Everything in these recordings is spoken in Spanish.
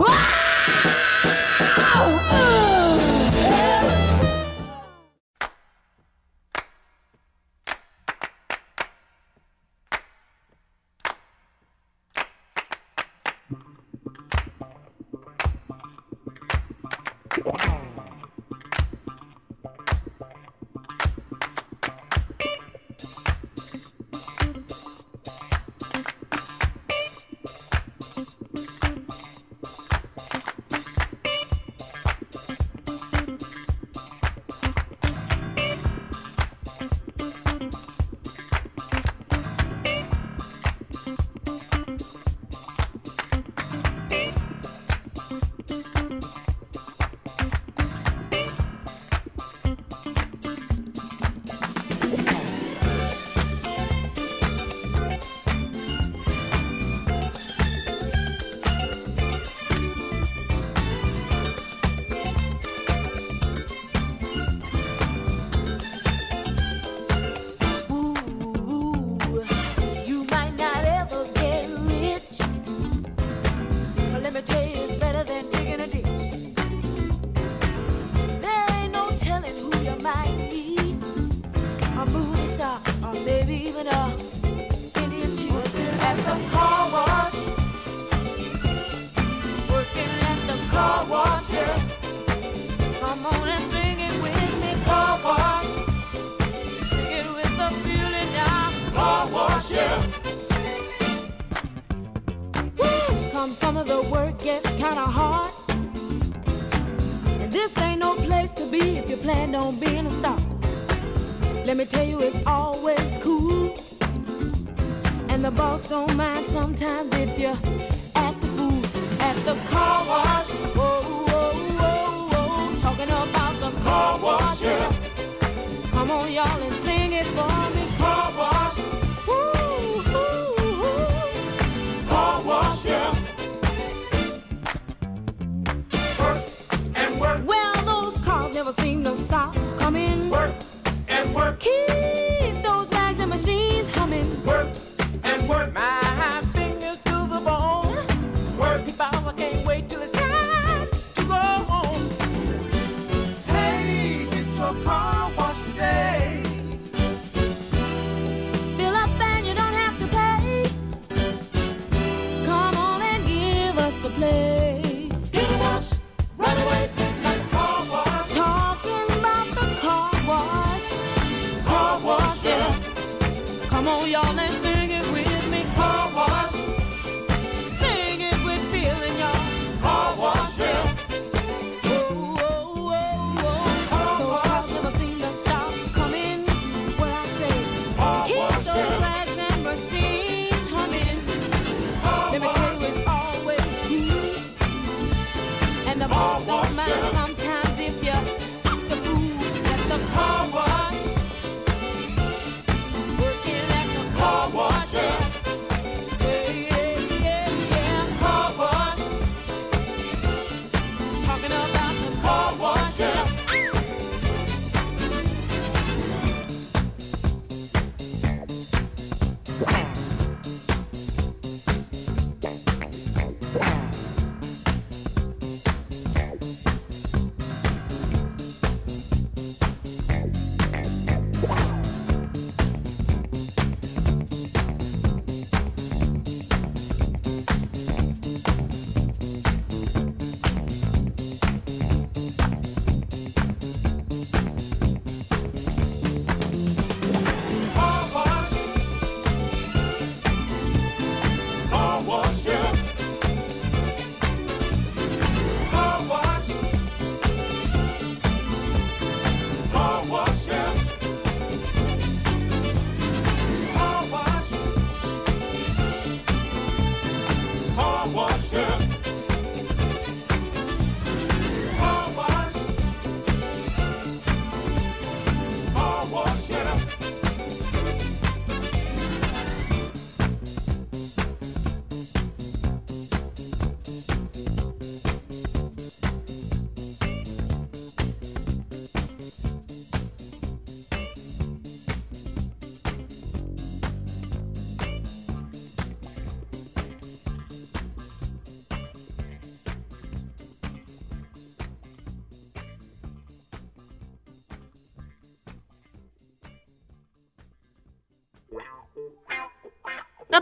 Ah!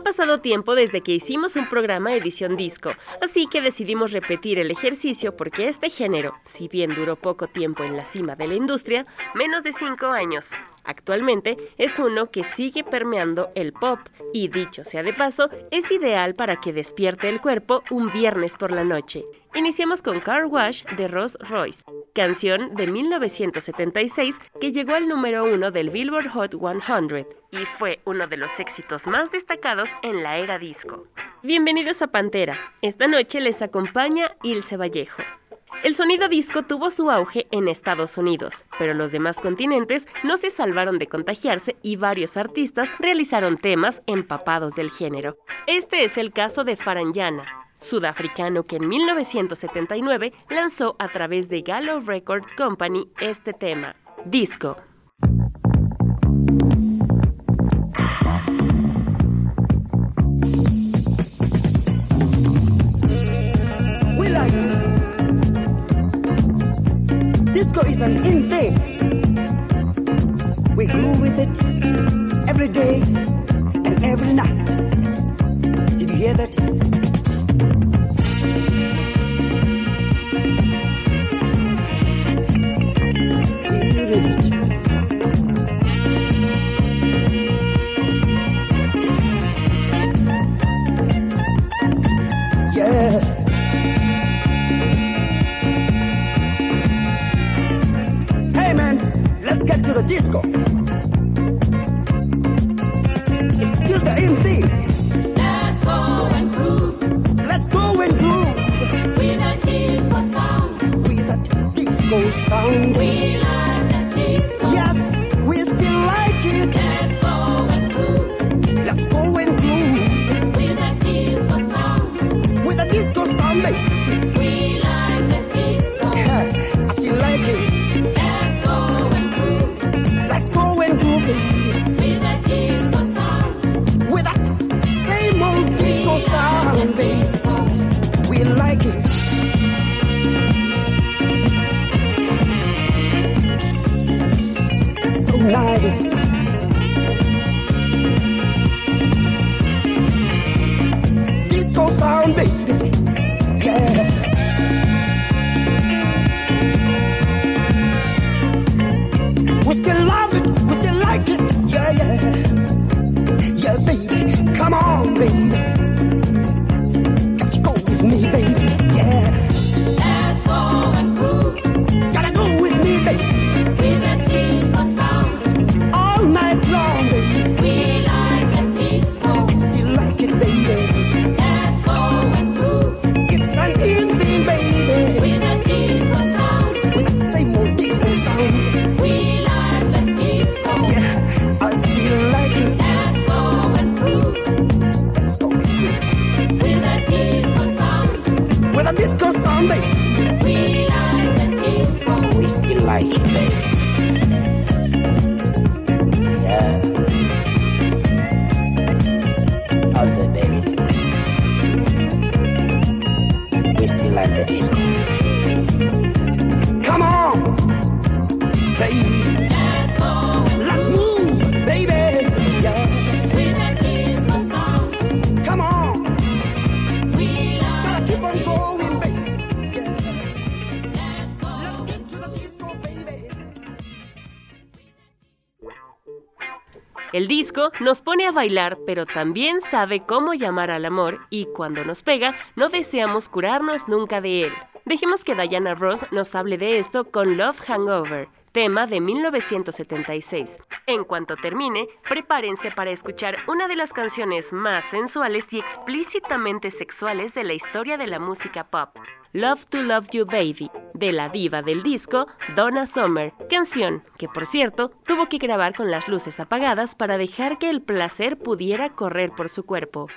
Pasado tiempo desde que hicimos un programa edición disco, así que decidimos repetir el ejercicio porque este género, si bien duró poco tiempo en la cima de la industria, menos de 5 años, Actualmente es uno que sigue permeando el pop y dicho sea de paso, es ideal para que despierte el cuerpo un viernes por la noche. Iniciamos con Car Wash de Ross Royce, canción de 1976 que llegó al número uno del Billboard Hot 100 y fue uno de los éxitos más destacados en la era disco. Bienvenidos a Pantera. Esta noche les acompaña Ilse Vallejo. El sonido disco tuvo su auge en Estados Unidos, pero los demás continentes no se salvaron de contagiarse y varios artistas realizaron temas empapados del género. Este es el caso de Faranjana, sudafricano que en 1979 lanzó a través de Gallo Record Company este tema, Disco. Disco is an in thing. We grew with it every day and every night. Did you hear that? Bailar, pero también sabe cómo llamar al amor y cuando nos pega, no deseamos curarnos nunca de él. Dejemos que Diana Ross nos hable de esto con Love Hangover, tema de 1976. En cuanto termine, prepárense para escuchar una de las canciones más sensuales y explícitamente sexuales de la historia de la música pop. Love to Love You Baby, de la diva del disco Donna Summer, canción que por cierto tuvo que grabar con las luces apagadas para dejar que el placer pudiera correr por su cuerpo.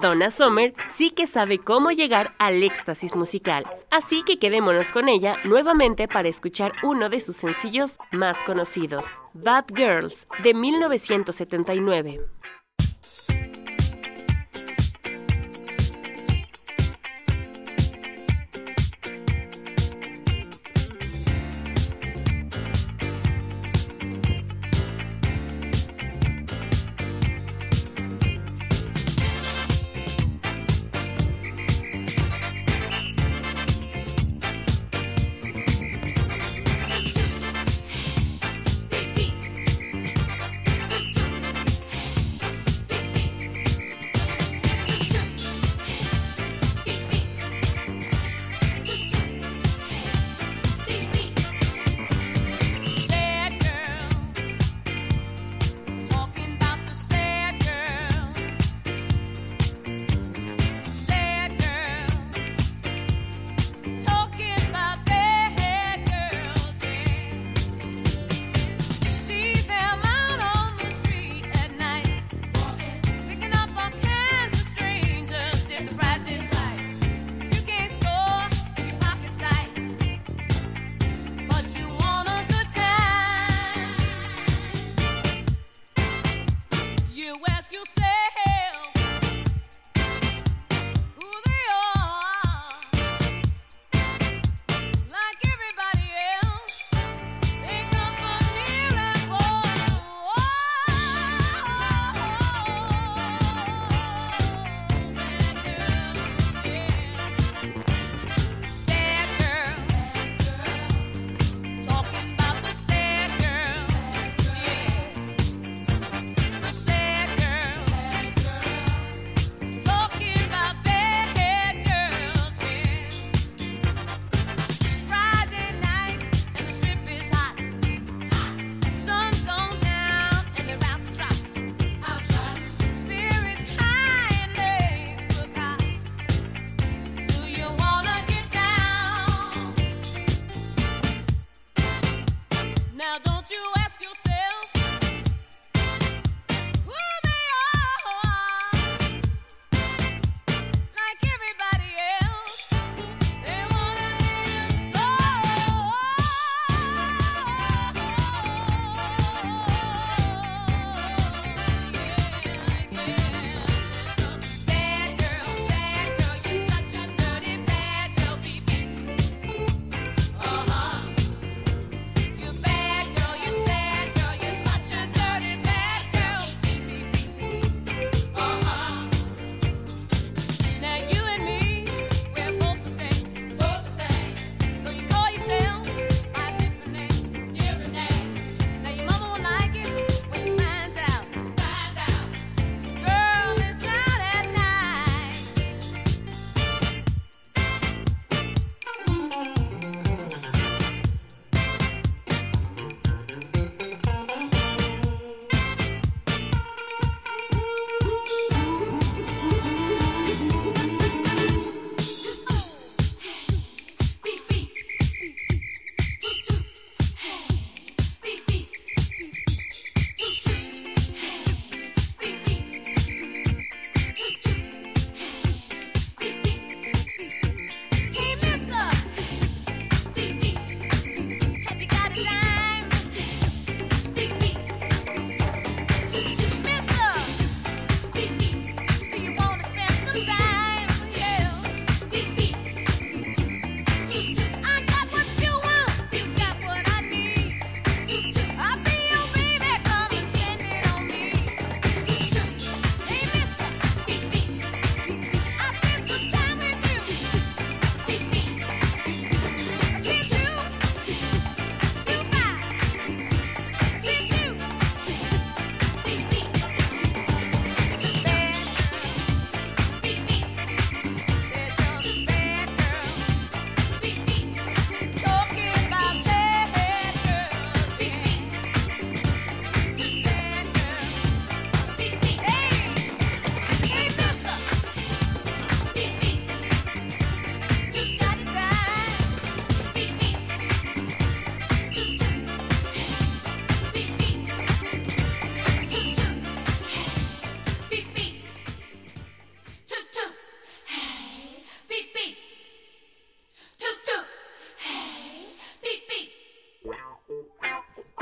Donna Summer sí que sabe cómo llegar al éxtasis musical, así que quedémonos con ella nuevamente para escuchar uno de sus sencillos más conocidos, Bad Girls, de 1979.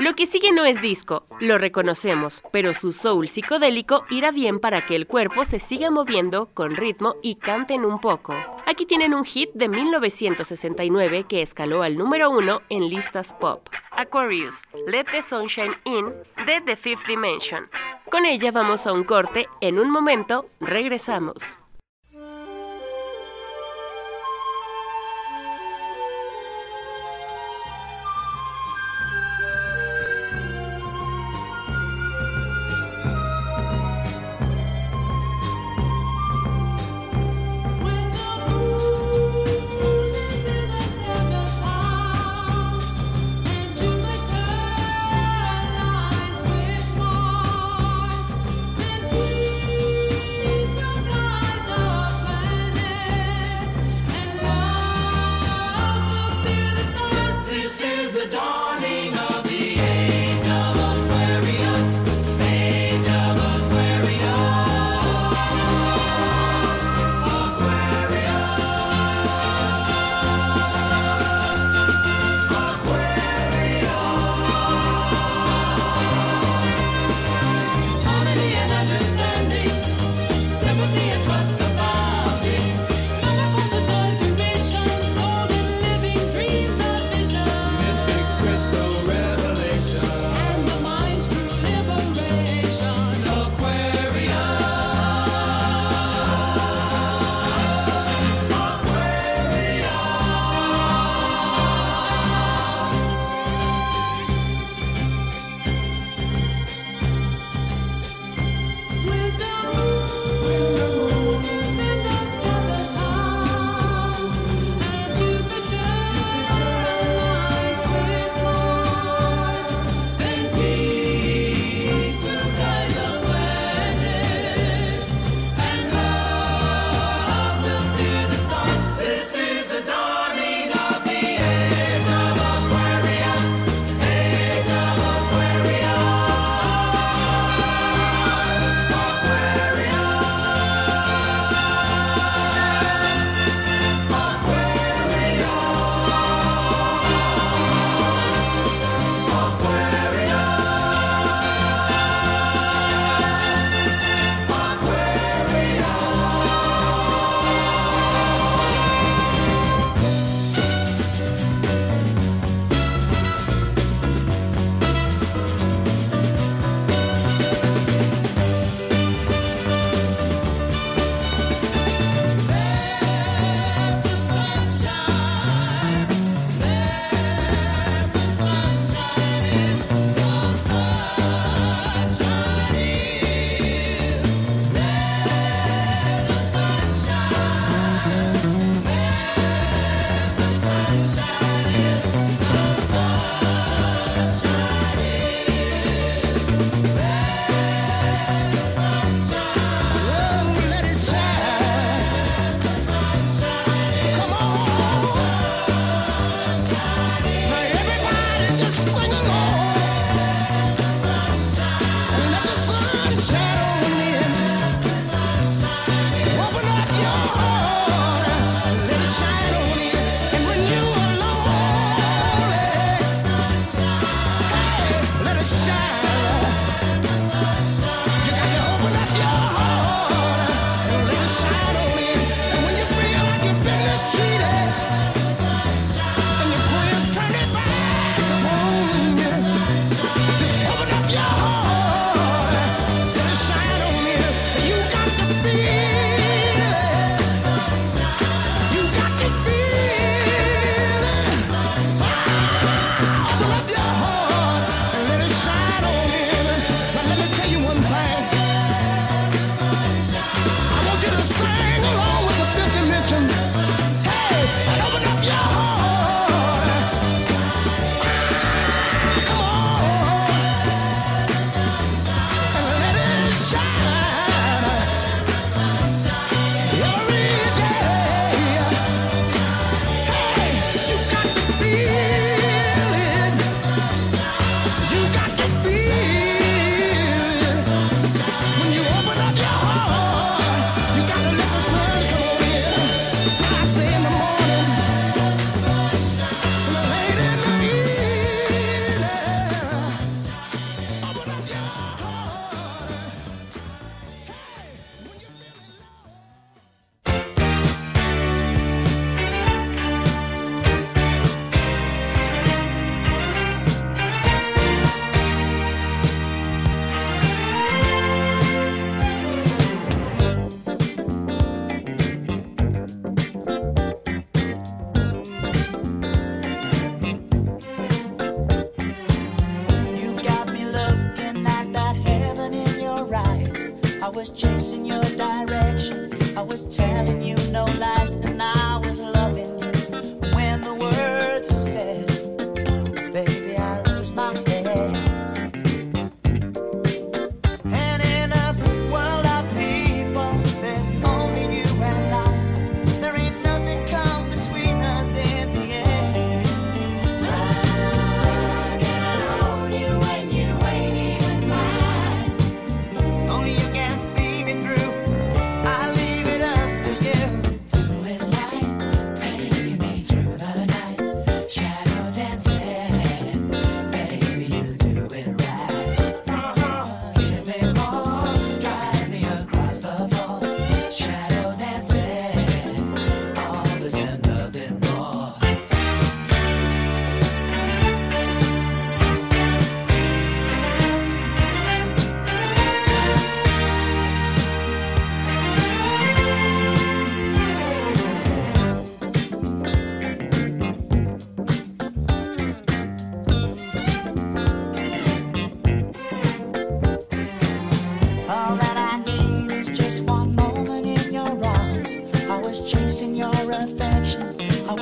Lo que sigue no es disco, lo reconocemos, pero su soul psicodélico irá bien para que el cuerpo se siga moviendo con ritmo y canten un poco. Aquí tienen un hit de 1969 que escaló al número uno en listas pop. Aquarius, Let the Sunshine In, de The Fifth Dimension. Con ella vamos a un corte, en un momento regresamos.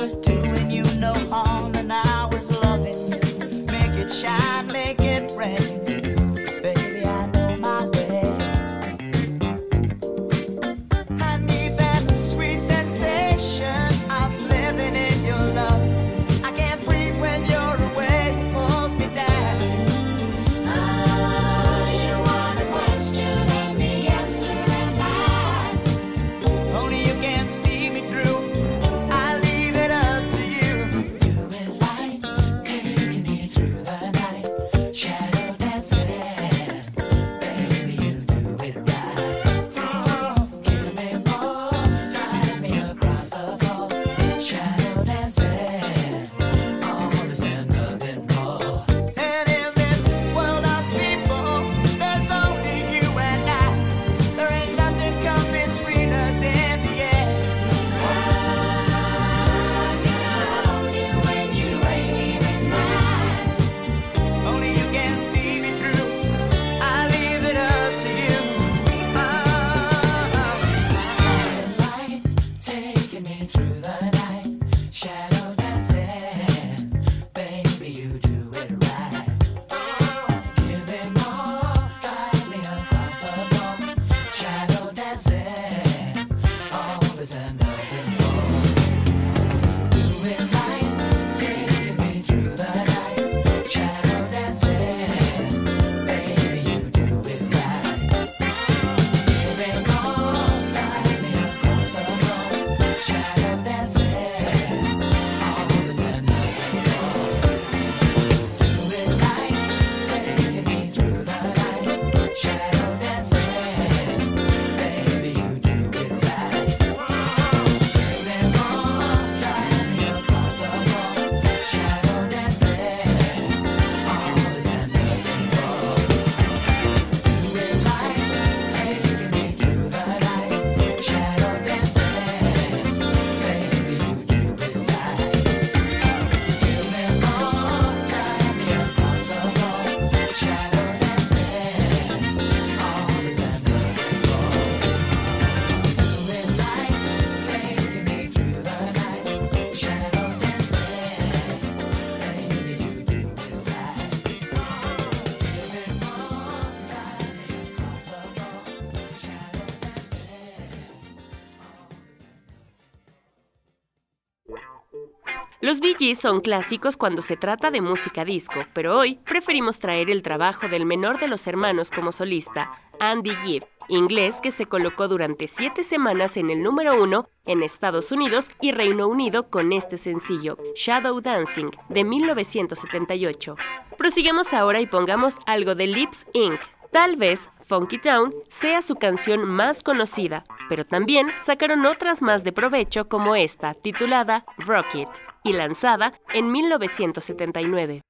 was doing doing BGs son clásicos cuando se trata de música disco, pero hoy preferimos traer el trabajo del menor de los hermanos como solista, Andy Gibb, inglés que se colocó durante siete semanas en el número uno en Estados Unidos y Reino Unido con este sencillo, Shadow Dancing, de 1978. Prosigamos ahora y pongamos algo de Lips Inc. Tal vez Funky Town sea su canción más conocida, pero también sacaron otras más de provecho como esta, titulada Rocket, y lanzada en 1979.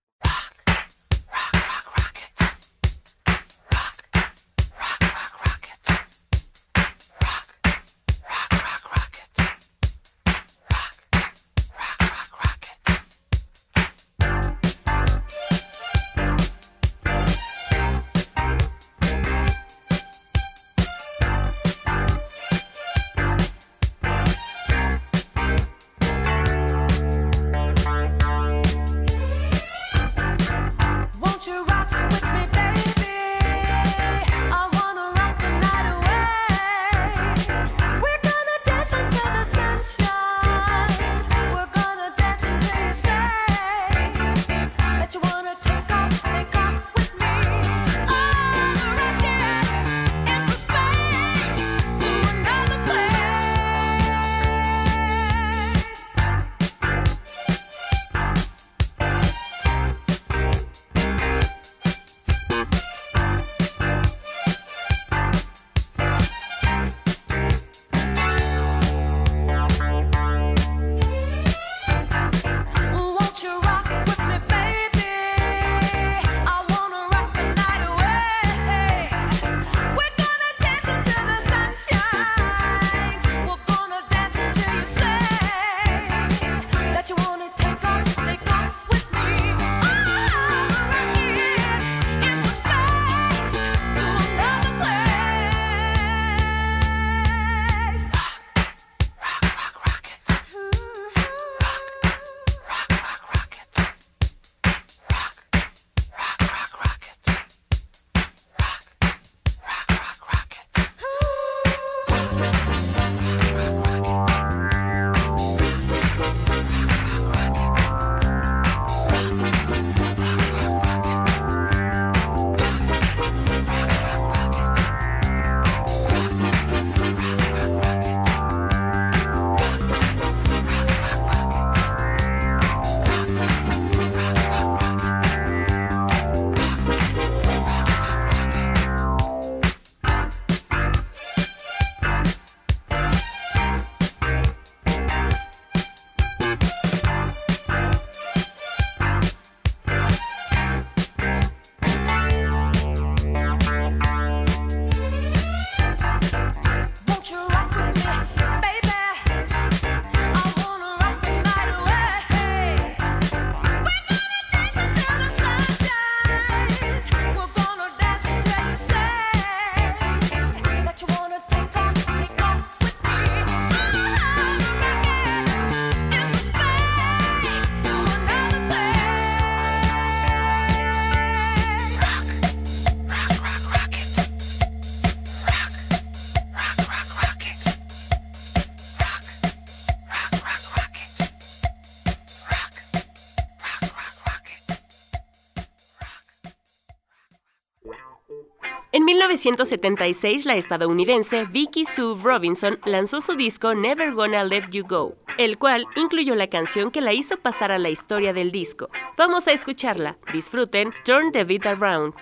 1976, la estadounidense Vicky Sue Robinson lanzó su disco Never Gonna Let You Go, el cual incluyó la canción que la hizo pasar a la historia del disco. Vamos a escucharla. Disfruten Turn the Beat Around.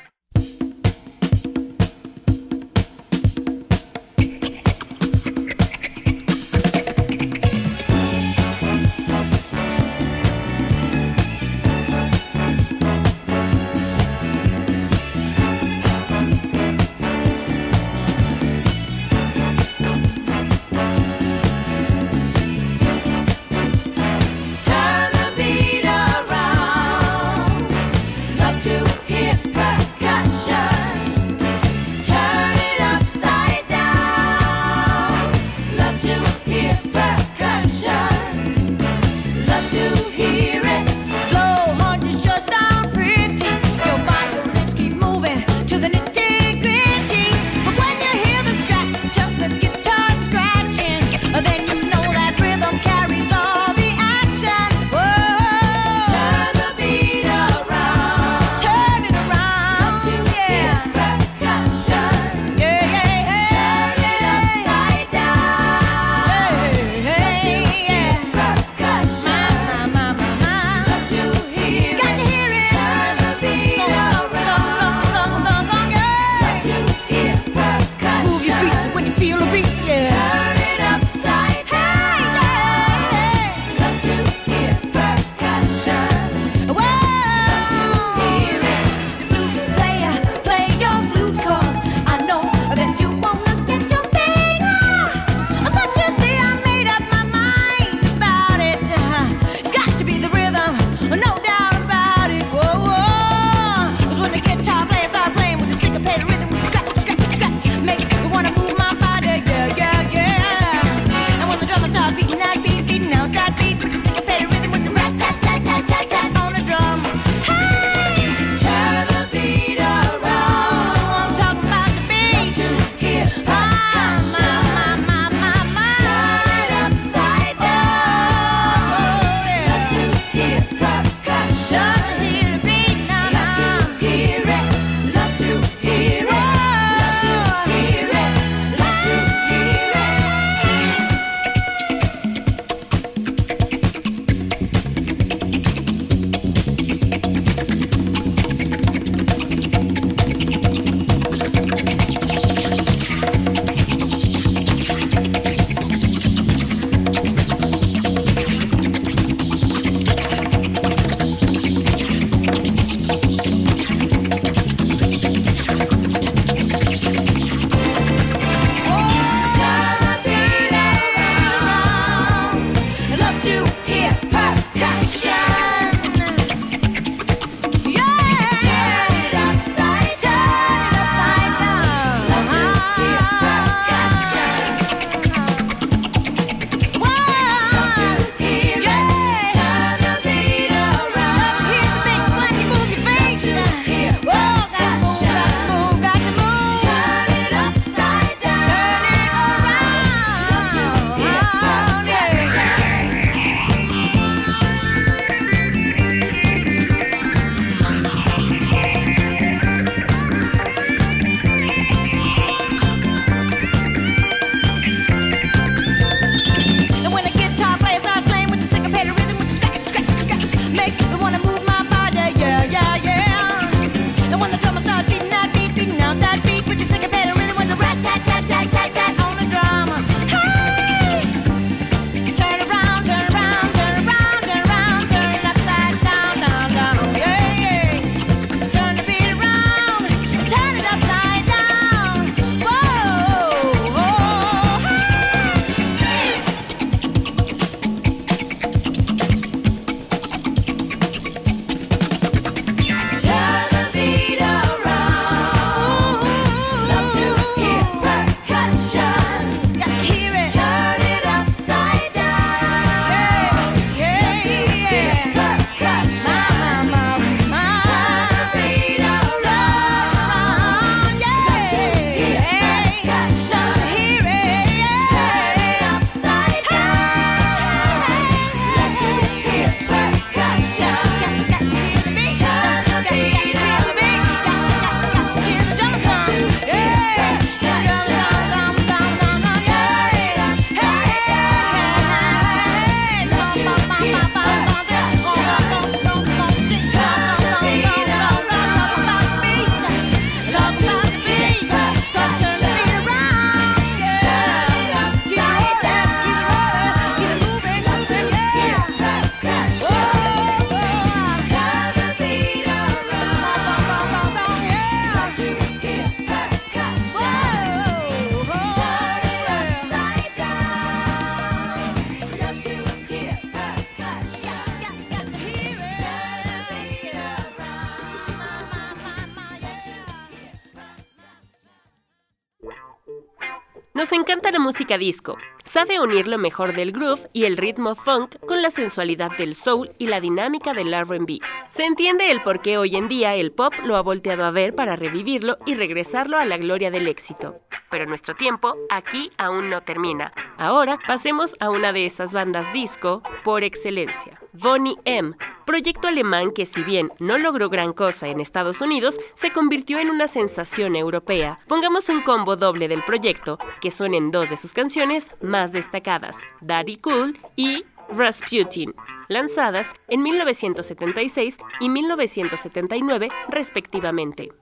Disco. Sabe unir lo mejor del groove y el ritmo funk con la sensualidad del soul y la dinámica del RB. Se entiende el por qué hoy en día el pop lo ha volteado a ver para revivirlo y regresarlo a la gloria del éxito. Pero nuestro tiempo aquí aún no termina. Ahora pasemos a una de esas bandas disco por excelencia, Bonnie M, proyecto alemán que si bien no logró gran cosa en Estados Unidos, se convirtió en una sensación europea. Pongamos un combo doble del proyecto, que suenen dos de sus canciones más destacadas, Daddy Cool y Rasputin, lanzadas en 1976 y 1979 respectivamente.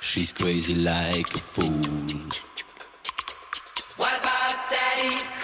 She's crazy like a fool. What about Daddy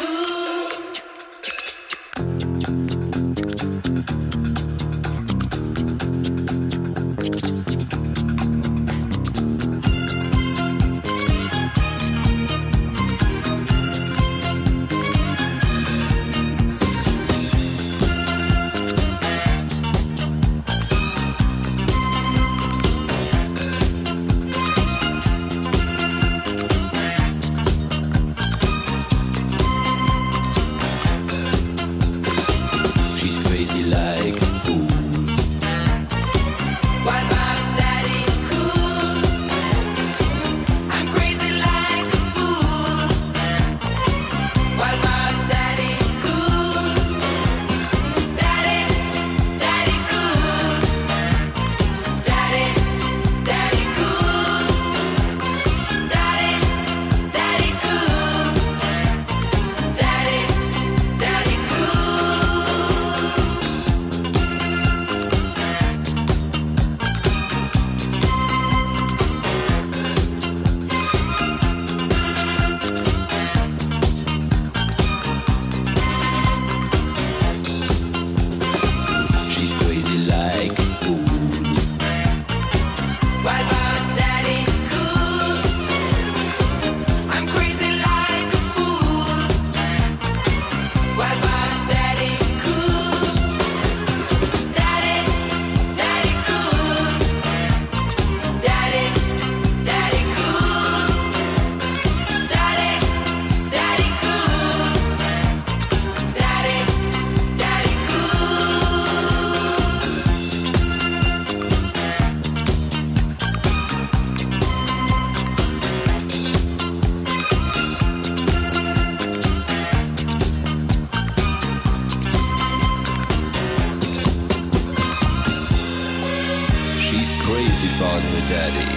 daddy.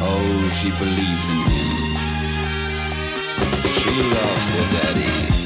Oh, she believes in him. She loves her daddy.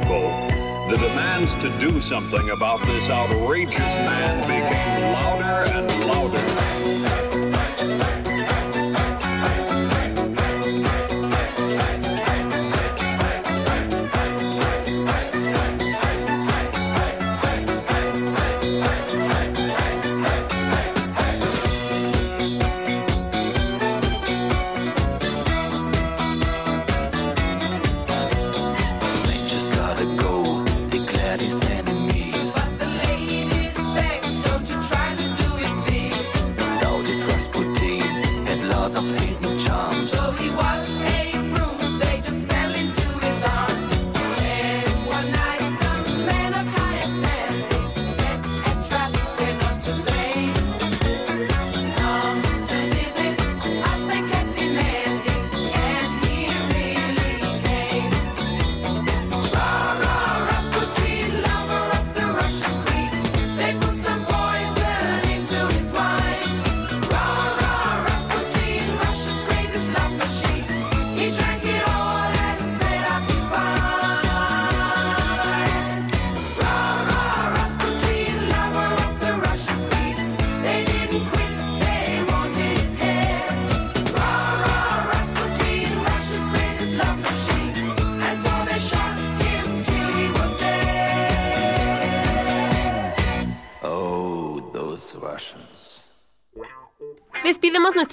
people, the demands to do something about this outrageous man became louder and louder.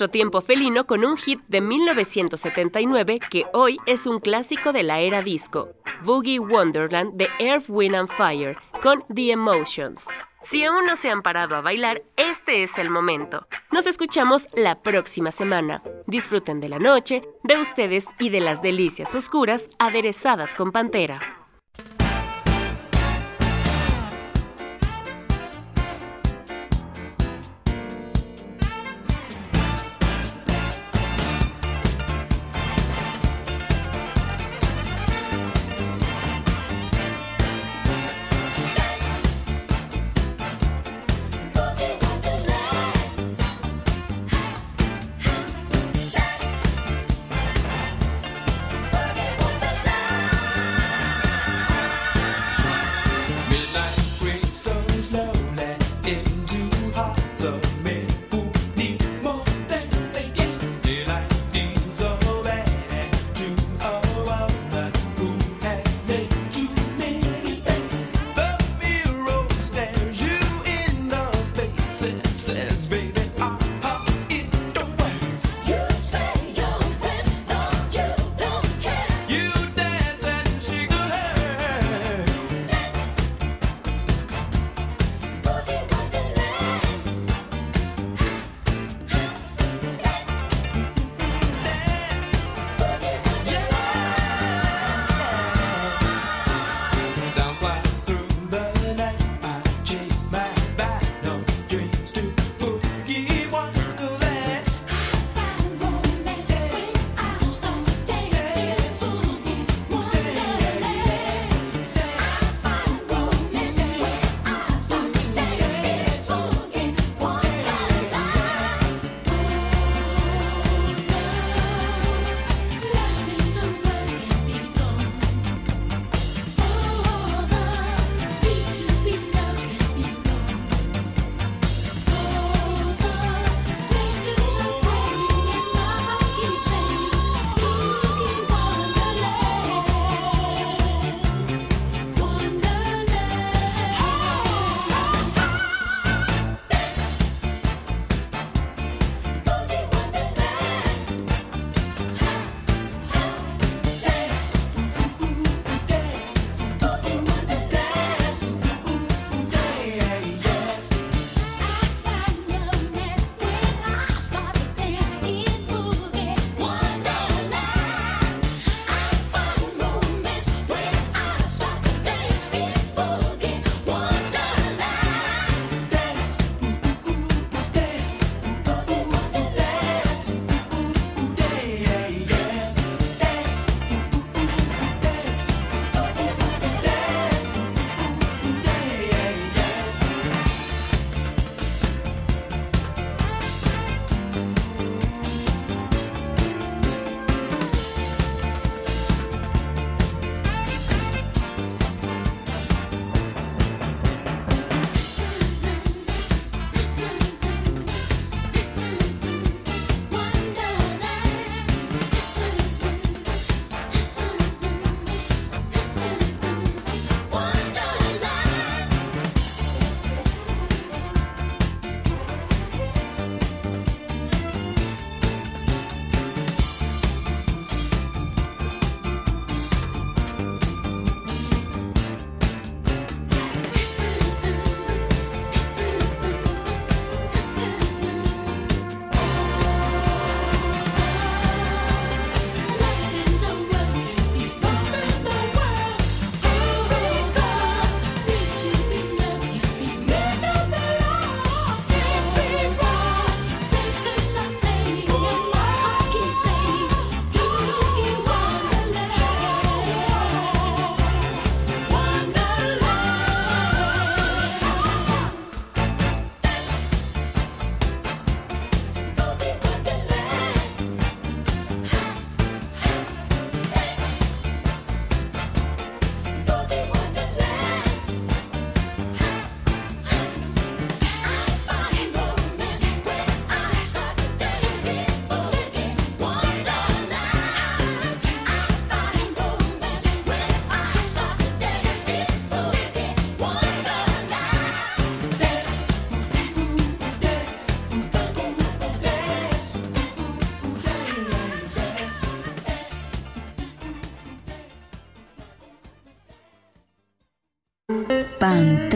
nuestro tiempo felino con un hit de 1979 que hoy es un clásico de la era disco, Boogie Wonderland de Earth, Wind and Fire, con The Emotions. Si aún no se han parado a bailar, este es el momento. Nos escuchamos la próxima semana. Disfruten de la noche, de ustedes y de las delicias oscuras aderezadas con pantera.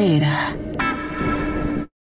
Pantera.